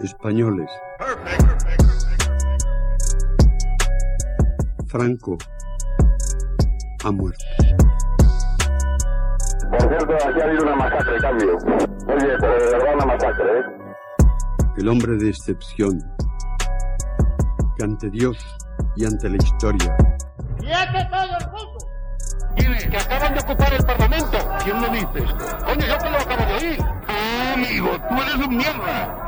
españoles. Franco ha muerto. Por cierto, aquí ha habido una masacre, cambio. Oye, pero de verdad una masacre, ¿eh? El hombre de excepción, que ante Dios y ante la historia. ¡Quiete todo el mundo! ¿Quiénes? Que acaban de ocupar el Parlamento. ¿Quién lo dices? Coño, yo que lo acabo de oír. Ah, amigo, tú eres un mierda.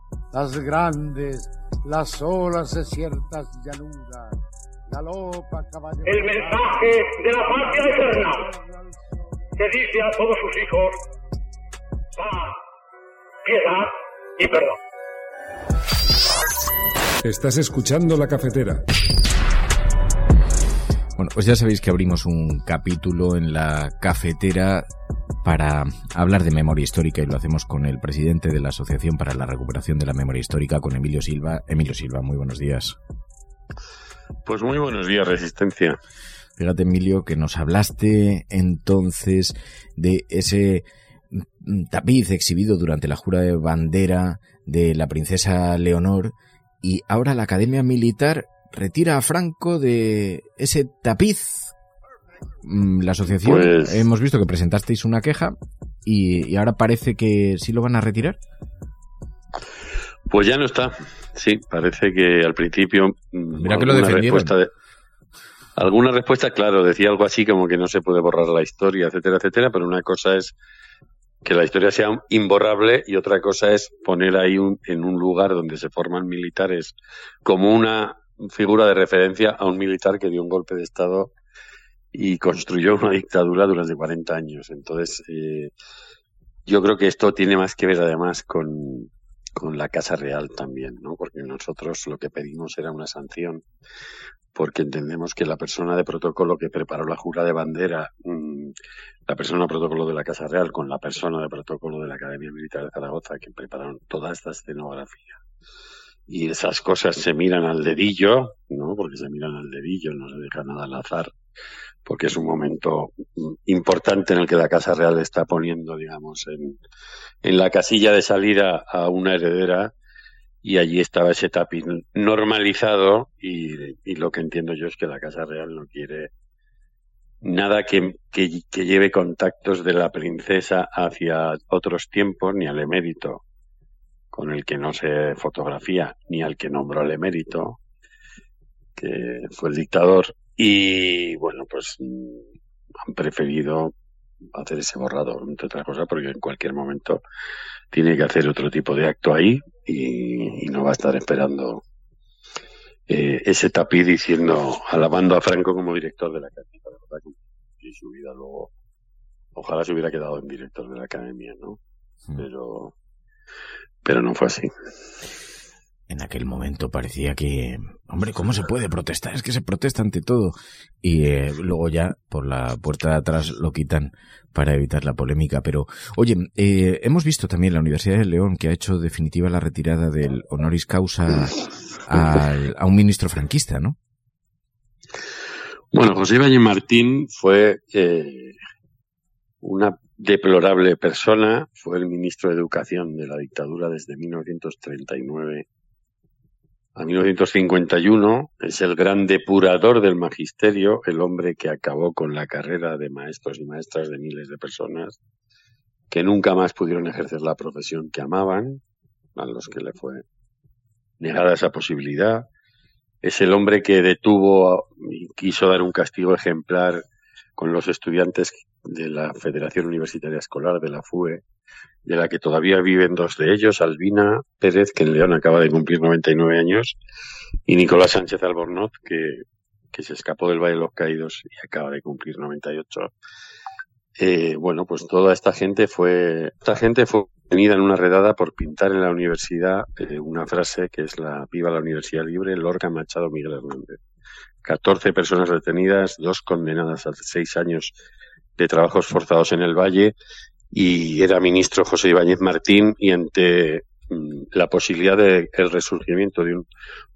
Las grandes, las olas de ciertas llanuras, galopa caballo. El mensaje de la patria eterna que dice a todos sus hijos paz, piedad y perdón. Estás escuchando la cafetera. Pues ya sabéis que abrimos un capítulo en la cafetera para hablar de memoria histórica y lo hacemos con el presidente de la Asociación para la Recuperación de la Memoria Histórica, con Emilio Silva. Emilio Silva, muy buenos días. Pues muy buenos días, Resistencia. Fíjate, Emilio, que nos hablaste entonces de ese tapiz exhibido durante la jura de bandera de la princesa Leonor y ahora la Academia Militar retira a Franco de ese tapiz. Mm, La asociación, Pues- hemos visto que presentasteis una queja y, y ahora parece que sí lo van a retirar. Pues ya no está. Sí, parece que al principio. mm, Mira que lo defendieron. respuesta de- alguna respuesta, claro, decía algo así como que no se puede borrar la historia, etcétera, etcétera, pero una cosa es que la historia sea imborrable y otra cosa es poner ahí un- en un lugar donde se forman militares como una figura de referencia a un militar que dio un golpe de Estado y construyó una dictadura durante 40 años. Entonces, eh, yo creo que esto tiene más que ver además con, con la Casa Real también, ¿no? Porque nosotros lo que pedimos era una sanción, porque entendemos que la persona de protocolo que preparó la jura de bandera, mm, la persona de protocolo de la Casa Real con la persona de protocolo de la Academia Militar de Zaragoza, que prepararon toda esta escenografía, y esas cosas se miran al dedillo, ¿no? Porque se miran al dedillo, no se deja nada al azar, porque es un momento importante en el que la Casa Real está poniendo, digamos, en, en la casilla de salida a una heredera y allí estaba ese tapiz normalizado y, y lo que entiendo yo es que la Casa Real no quiere nada que, que, que lleve contactos de la princesa hacia otros tiempos ni al emérito con el que no se fotografía ni al que nombró al emérito que fue el dictador. Y bueno pues mm, han preferido hacer ese borrado entre otras cosas porque en cualquier momento tiene que hacer otro tipo de acto ahí y, y no va a estar esperando eh, ese tapiz diciendo alabando a Franco como director de la academia. La verdad que y su vida luego ojalá se hubiera quedado en director de la academia no pero pero no fue así En aquel momento parecía que, hombre, ¿cómo se puede protestar? Es que se protesta ante todo. Y eh, luego ya por la puerta de atrás lo quitan para evitar la polémica. Pero, oye, eh, hemos visto también la Universidad de León que ha hecho definitiva la retirada del honoris causa a un ministro franquista, ¿no? Bueno, José Valle Martín fue eh, una deplorable persona, fue el ministro de Educación de la dictadura desde 1939 a 1951, es el gran depurador del magisterio, el hombre que acabó con la carrera de maestros y maestras de miles de personas que nunca más pudieron ejercer la profesión que amaban, a los que le fue negada esa posibilidad. Es el hombre que detuvo y quiso dar un castigo ejemplar con los estudiantes de la Federación Universitaria Escolar, de la FUE, de la que todavía viven dos de ellos, Albina Pérez, que en León acaba de cumplir 99 años, y Nicolás Sánchez Albornoz, que, que se escapó del Valle de los Caídos y acaba de cumplir 98. Eh, bueno, pues toda esta gente fue, esta gente fue venida en una redada por pintar en la universidad eh, una frase que es la Viva la Universidad Libre, Lorca Machado Miguel Hernández. 14 personas detenidas, dos condenadas a seis años de trabajos forzados en el Valle y era ministro José Ibáñez Martín y ante mm, la posibilidad de el resurgimiento de un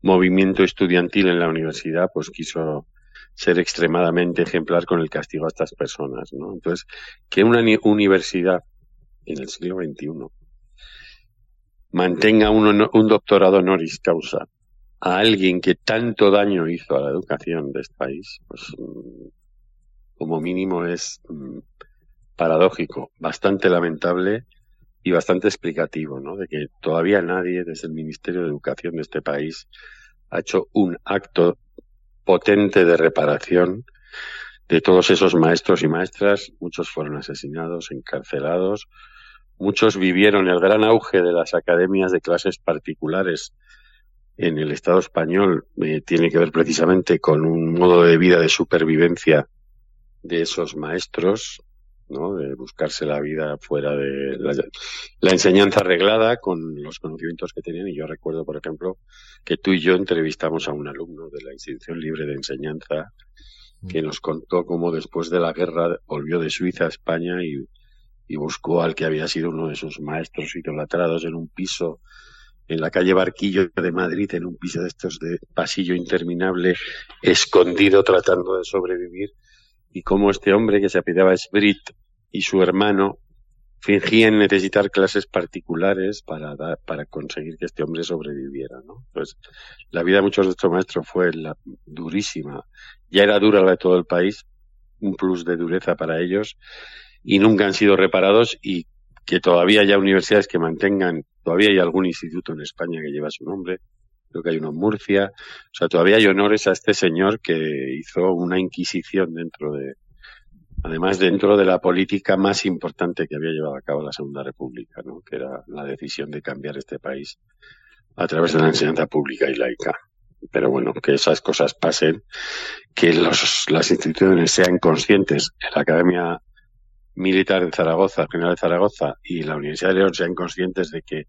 movimiento estudiantil en la universidad, pues quiso ser extremadamente ejemplar con el castigo a estas personas, ¿no? Entonces, que una universidad en el siglo XXI mantenga un, un doctorado honoris causa a alguien que tanto daño hizo a la educación de este país, pues mm, como mínimo es mm, paradójico, bastante lamentable y bastante explicativo, ¿no? De que todavía nadie desde el Ministerio de Educación de este país ha hecho un acto potente de reparación de todos esos maestros y maestras. Muchos fueron asesinados, encarcelados, muchos vivieron el gran auge de las academias de clases particulares en el Estado español. Eh, tiene que ver precisamente con un modo de vida de supervivencia de esos maestros, ¿no? de buscarse la vida fuera de la, enseñanza arreglada con los conocimientos que tenían. Y yo recuerdo, por ejemplo, que tú y yo entrevistamos a un alumno de la Institución Libre de Enseñanza que nos contó cómo después de la guerra volvió de Suiza a España y, y buscó al que había sido uno de sus maestros idolatrados en un piso en la calle Barquillo de Madrid, en un piso de estos de pasillo interminable, escondido tratando de sobrevivir y cómo este hombre que se apellidaba Sbrit y su hermano fingían necesitar clases particulares para para conseguir que este hombre sobreviviera, ¿no? Pues la vida de muchos de estos maestros fue la, durísima. Ya era dura la de todo el país, un plus de dureza para ellos y nunca han sido reparados y que todavía haya universidades que mantengan, todavía hay algún instituto en España que lleva su nombre, creo que hay uno en Murcia. O sea, todavía hay honores a este señor que hizo una inquisición dentro de, además dentro de la política más importante que había llevado a cabo la Segunda República, ¿no? que era la decisión de cambiar este país a través de la enseñanza pública y laica. Pero bueno, que esas cosas pasen, que los, las instituciones sean conscientes, la Academia Militar de Zaragoza, General de Zaragoza y la Universidad de León sean conscientes de que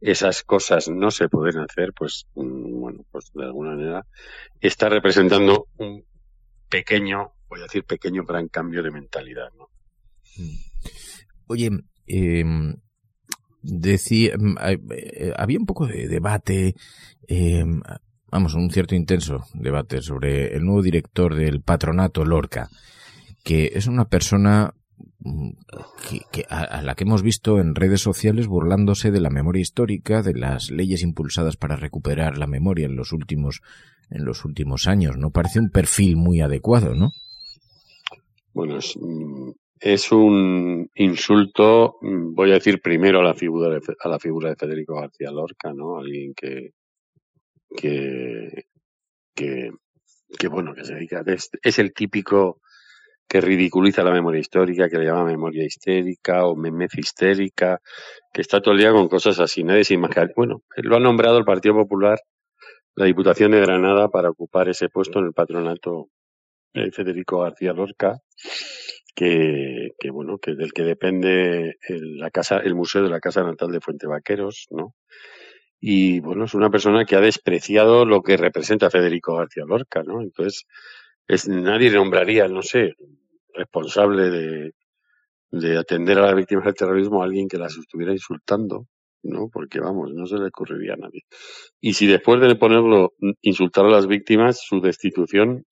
esas cosas no se pueden hacer, pues mm, bueno, pues de alguna manera está representando un pequeño, voy a decir pequeño gran cambio de mentalidad, ¿no? Mm. Oye, em, decía, mm, eh, había un poco de debate, em, vamos, un cierto intenso debate sobre el nuevo director del patronato Lorca, que es una persona que, a, la que hemos visto en redes sociales burlándose de la memoria histórica, de las leyes impulsadas para recuperar la memoria en los últimos en los últimos años. No parece un perfil muy adecuado, ¿no? Bueno, es, mm, es un insulto, mm, voy a decir primero a la figura de, a la figura de Federico García Lorca, ¿no? Alguien que que que, que bueno, que se dedica es, es el típico que ridiculiza la memoria histórica, que le llama memoria histérica o memez histérica, que está todo el día con cosas así. Nadie se imagina. Bueno, lo ha nombrado el Partido Popular, la Diputación de Granada, para ocupar ese puesto en el patronato de Federico García Lorca, que, que bueno, que del que depende el, la casa, el Museo de la Casa Natal de Fuente Vaqueros, ¿no? Y bueno, es una persona que ha despreciado lo que representa Federico García Lorca, ¿no? Entonces, es, nadie nombraría, no sé, responsable de, de atender a las víctimas del terrorismo a alguien que las estuviera insultando, ¿no? Porque vamos, no se le ocurriría a nadie. Y si después de ponerlo, insultar a las víctimas, su destitución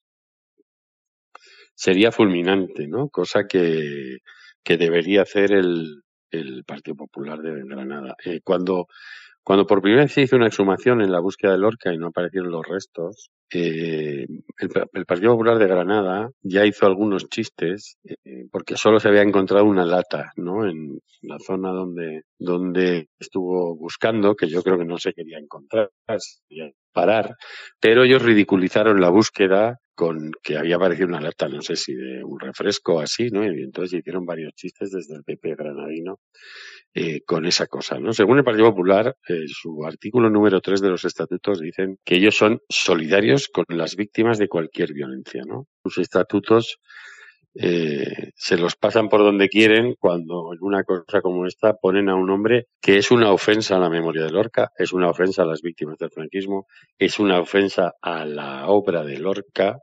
sería fulminante, ¿no? Cosa que, que debería hacer el, el Partido Popular de Granada. Eh, cuando cuando por primera vez se hizo una exhumación en la búsqueda de Lorca y no aparecieron los restos, eh, el, Partido Popular de Granada ya hizo algunos chistes eh, porque solo se había encontrado una lata, ¿no? En la zona donde, donde estuvo buscando, que yo creo que no se quería encontrar, parar, pero ellos ridiculizaron la búsqueda con que había aparecido una alerta, no sé si de un refresco así, ¿no? Y entonces hicieron varios chistes desde el PP granadino eh, con esa cosa, ¿no? Según el Partido Popular, eh, su artículo número 3 de los estatutos dicen que ellos son solidarios con las víctimas de cualquier violencia, ¿no? Sus estatutos eh, se los pasan por donde quieren cuando en una cosa como esta ponen a un hombre que es una ofensa a la memoria de Lorca, es una ofensa a las víctimas del franquismo, es una ofensa a la obra de Lorca,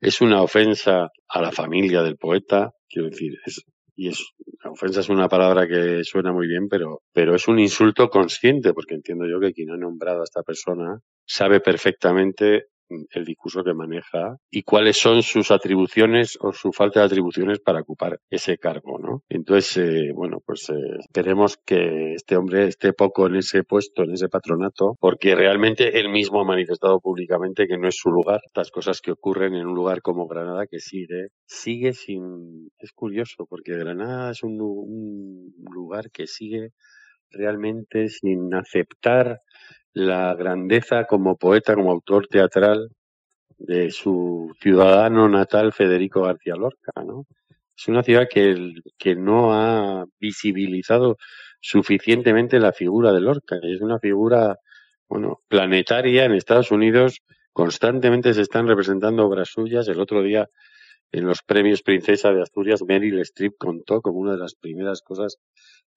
es una ofensa a la familia del poeta, quiero decir, es, y es la ofensa es una palabra que suena muy bien, pero, pero es un insulto consciente, porque entiendo yo que quien ha nombrado a esta persona sabe perfectamente el discurso que maneja y cuáles son sus atribuciones o su falta de atribuciones para ocupar ese cargo, ¿no? Entonces, eh, bueno, pues eh, esperemos que este hombre esté poco en ese puesto, en ese patronato, porque realmente él mismo ha manifestado públicamente que no es su lugar. Estas cosas que ocurren en un lugar como Granada que sigue, sigue sin... Es curioso, porque Granada es un, un lugar que sigue realmente sin aceptar la grandeza como poeta, como autor teatral de su ciudadano natal Federico García Lorca, ¿no? Es una ciudad que, que no ha visibilizado suficientemente la figura de Lorca. Es una figura, bueno, planetaria en Estados Unidos. Constantemente se están representando obras suyas. El otro día, en los premios Princesa de Asturias, Meryl Streep contó como una de las primeras cosas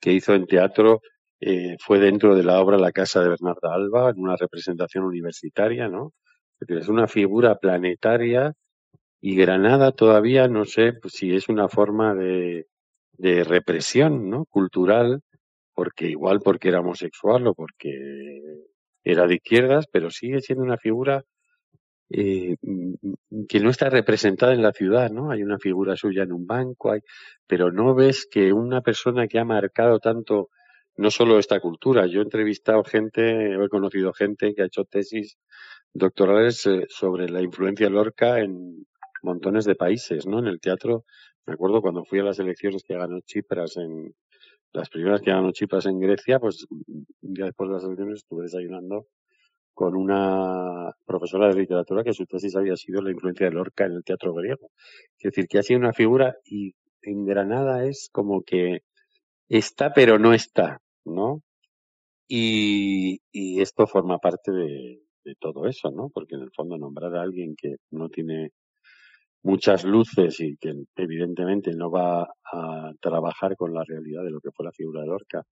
que hizo en teatro eh, fue dentro de la obra La Casa de Bernarda Alba, en una representación universitaria, ¿no? Es una figura planetaria y Granada todavía no sé pues, si es una forma de, de represión, ¿no? Cultural, porque igual porque era homosexual o porque era de izquierdas, pero sigue siendo una figura eh, que no está representada en la ciudad, ¿no? Hay una figura suya en un banco, hay, pero no ves que una persona que ha marcado tanto no solo esta cultura. Yo he entrevistado gente, he conocido gente que ha hecho tesis doctorales eh, sobre la influencia de Lorca en montones de países, ¿no? En el teatro, me acuerdo cuando fui a las elecciones que ganó Chipras en las primeras que ganó Chipras en Grecia, pues un día después de las elecciones estuve desayunando con una profesora de literatura que su tesis había sido la influencia de Lorca en el teatro griego. Es decir, que ha sido una figura y en Granada es como que está pero no está. ¿no? Y, y esto forma parte de, de todo eso, ¿no? Porque en el fondo nombrar a alguien que no tiene muchas luces y que evidentemente no va a trabajar con la realidad de lo que fue la figura de Lorca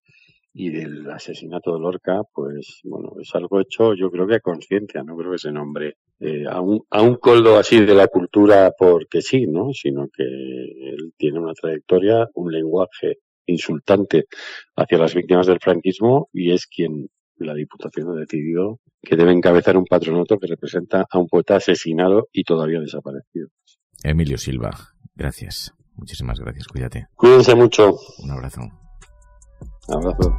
y del asesinato de Lorca, pues bueno, es algo hecho yo creo que a conciencia, no creo que se nombre eh, a, un, a un coldo así de la cultura porque sí, ¿no? Sino que él tiene una trayectoria, un lenguaje insultante hacia las víctimas del franquismo y es quien la Diputación ha decidido que debe encabezar un patronato que representa a un poeta asesinado y todavía desaparecido. Emilio Silva, gracias. Muchísimas gracias, cuídate. Cuídense mucho. Un abrazo. abrazo.